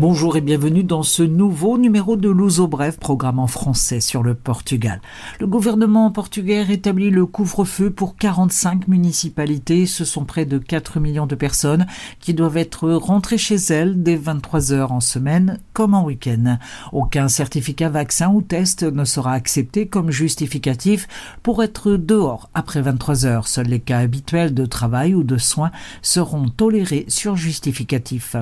Bonjour et bienvenue dans ce nouveau numéro de Luso Bref, programme en français sur le Portugal. Le gouvernement portugais rétablit le couvre-feu pour 45 municipalités. Ce sont près de 4 millions de personnes qui doivent être rentrées chez elles dès 23 heures en semaine comme en week-end. Aucun certificat vaccin ou test ne sera accepté comme justificatif pour être dehors après 23 heures. Seuls les cas habituels de travail ou de soins seront tolérés sur justificatif.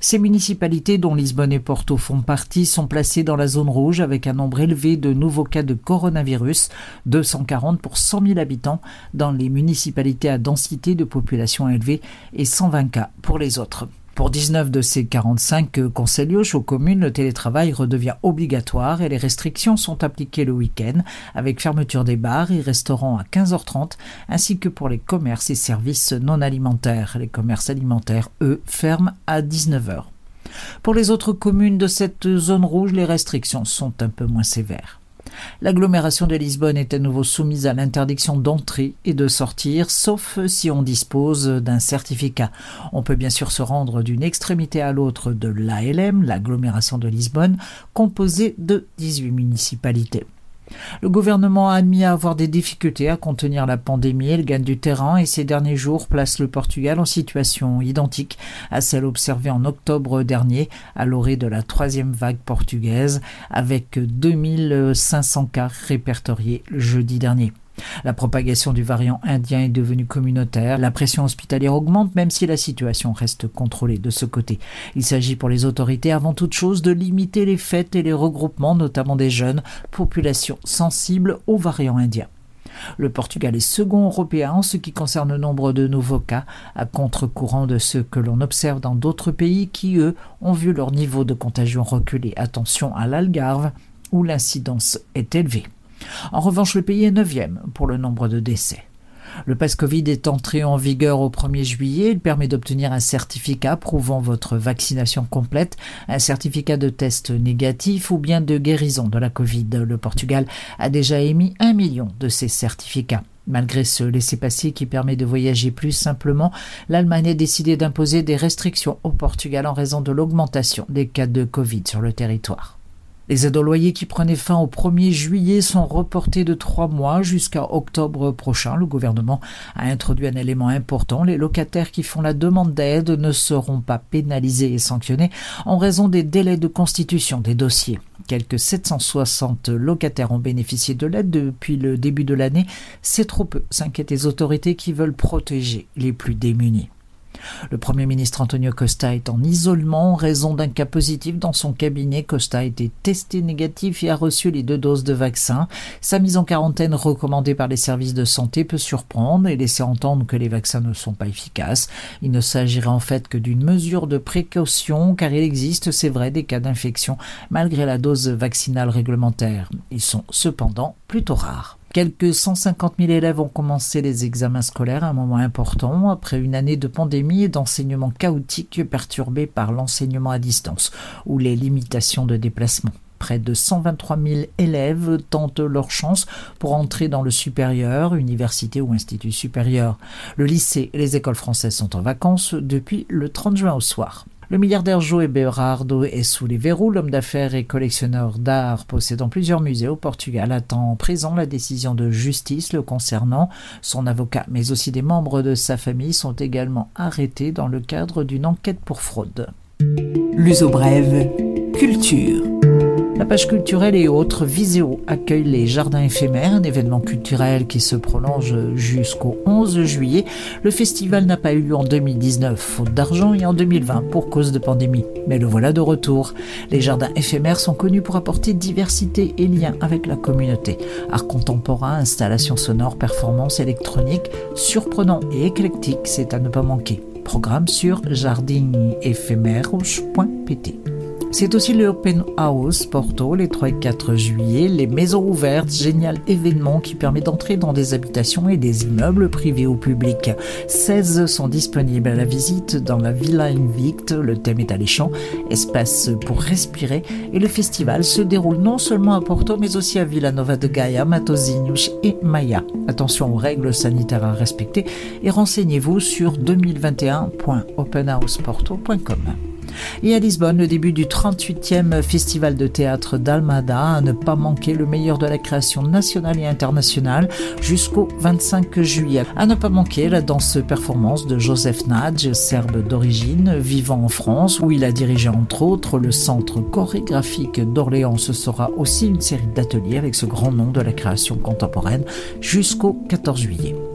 Ces municipalités, dont Lisbonne et Porto font partie, sont placées dans la zone rouge avec un nombre élevé de nouveaux cas de coronavirus, 240 pour 100 000 habitants dans les municipalités à densité de population élevée et 120 cas pour les autres. Pour 19 de ces 45 conseils aux communes, le télétravail redevient obligatoire et les restrictions sont appliquées le week-end avec fermeture des bars et restaurants à 15h30 ainsi que pour les commerces et services non alimentaires. Les commerces alimentaires, eux, ferment à 19h. Pour les autres communes de cette zone rouge, les restrictions sont un peu moins sévères. L'agglomération de Lisbonne est à nouveau soumise à l'interdiction d'entrer et de sortir, sauf si on dispose d'un certificat. On peut bien sûr se rendre d'une extrémité à l'autre de l'ALM, l'agglomération de Lisbonne, composée de 18 municipalités. Le gouvernement a admis avoir des difficultés à contenir la pandémie. Elle gagne du terrain et ces derniers jours place le Portugal en situation identique à celle observée en octobre dernier à l'orée de la troisième vague portugaise avec 2500 cas répertoriés jeudi dernier. La propagation du variant indien est devenue communautaire, la pression hospitalière augmente même si la situation reste contrôlée de ce côté. Il s'agit pour les autorités avant toute chose de limiter les fêtes et les regroupements, notamment des jeunes, populations sensibles au variant indien. Le Portugal est second européen en ce qui concerne le nombre de nouveaux cas, à contre-courant de ce que l'on observe dans d'autres pays qui, eux, ont vu leur niveau de contagion reculer. Attention à l'Algarve, où l'incidence est élevée. En revanche, le pays est neuvième pour le nombre de décès. Le pass Covid est entré en vigueur au 1er juillet. Il permet d'obtenir un certificat prouvant votre vaccination complète, un certificat de test négatif ou bien de guérison de la Covid. Le Portugal a déjà émis un million de ces certificats. Malgré ce laissez-passer qui permet de voyager plus simplement, l'Allemagne a décidé d'imposer des restrictions au Portugal en raison de l'augmentation des cas de Covid sur le territoire. Les aides au loyer qui prenaient fin au 1er juillet sont reportées de trois mois jusqu'à octobre prochain. Le gouvernement a introduit un élément important. Les locataires qui font la demande d'aide ne seront pas pénalisés et sanctionnés en raison des délais de constitution des dossiers. Quelques 760 locataires ont bénéficié de l'aide depuis le début de l'année. C'est trop peu, s'inquiètent les autorités qui veulent protéger les plus démunis. Le Premier ministre Antonio Costa est en isolement en raison d'un cas positif dans son cabinet. Costa a été testé négatif et a reçu les deux doses de vaccin. Sa mise en quarantaine recommandée par les services de santé peut surprendre et laisser entendre que les vaccins ne sont pas efficaces. Il ne s'agirait en fait que d'une mesure de précaution car il existe, c'est vrai, des cas d'infection malgré la dose vaccinale réglementaire. Ils sont cependant plutôt rares. Quelques 150 000 élèves ont commencé les examens scolaires à un moment important après une année de pandémie et d'enseignement chaotique perturbé par l'enseignement à distance ou les limitations de déplacement. Près de 123 000 élèves tentent leur chance pour entrer dans le supérieur, université ou institut supérieur. Le lycée et les écoles françaises sont en vacances depuis le 30 juin au soir. Le milliardaire Joe Berardo est sous les verrous. L'homme d'affaires et collectionneur d'art possédant plusieurs musées au Portugal attend en présent la décision de justice le concernant. Son avocat, mais aussi des membres de sa famille, sont également arrêtés dans le cadre d'une enquête pour fraude. L'uso brève, culture. La page culturelle et autres Viséo accueille les Jardins éphémères, un événement culturel qui se prolonge jusqu'au 11 juillet. Le festival n'a pas eu lieu en 2019, faute d'argent, et en 2020 pour cause de pandémie. Mais le voilà de retour. Les Jardins éphémères sont connus pour apporter diversité et lien avec la communauté. Art contemporain, installations sonores, performances électroniques, surprenant et éclectique, c'est à ne pas manquer. Programme sur jardinéphémères.pt. C'est aussi le Open House Porto les 3 et 4 juillet, les maisons ouvertes, génial événement qui permet d'entrer dans des habitations et des immeubles privés au public. 16 sont disponibles à la visite dans la Villa Invicte, le thème est alléchant, espace pour respirer et le festival se déroule non seulement à Porto mais aussi à Villanova de Gaia, Matosinhos et Maya. Attention aux règles sanitaires à respecter et renseignez-vous sur 2021.openhouseporto.com. Et à Lisbonne, le début du 38e Festival de théâtre d'Almada, à ne pas manquer le meilleur de la création nationale et internationale jusqu'au 25 juillet. À ne pas manquer la danse performance de Joseph Nadj, serbe d'origine, vivant en France, où il a dirigé entre autres le centre chorégraphique d'Orléans. Ce sera aussi une série d'ateliers avec ce grand nom de la création contemporaine jusqu'au 14 juillet.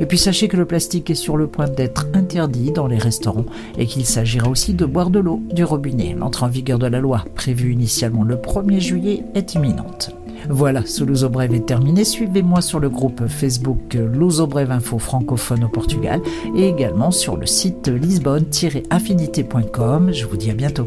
Et puis sachez que le plastique est sur le point d'être interdit dans les restaurants et qu'il s'agira aussi de boire de l'eau du robinet. L'entrée en vigueur de la loi, prévue initialement le 1er juillet, est imminente. Voilà, ce Luso Brève est terminé. Suivez-moi sur le groupe Facebook Luso Brève Info francophone au Portugal et également sur le site lisbonne-affinité.com. Je vous dis à bientôt.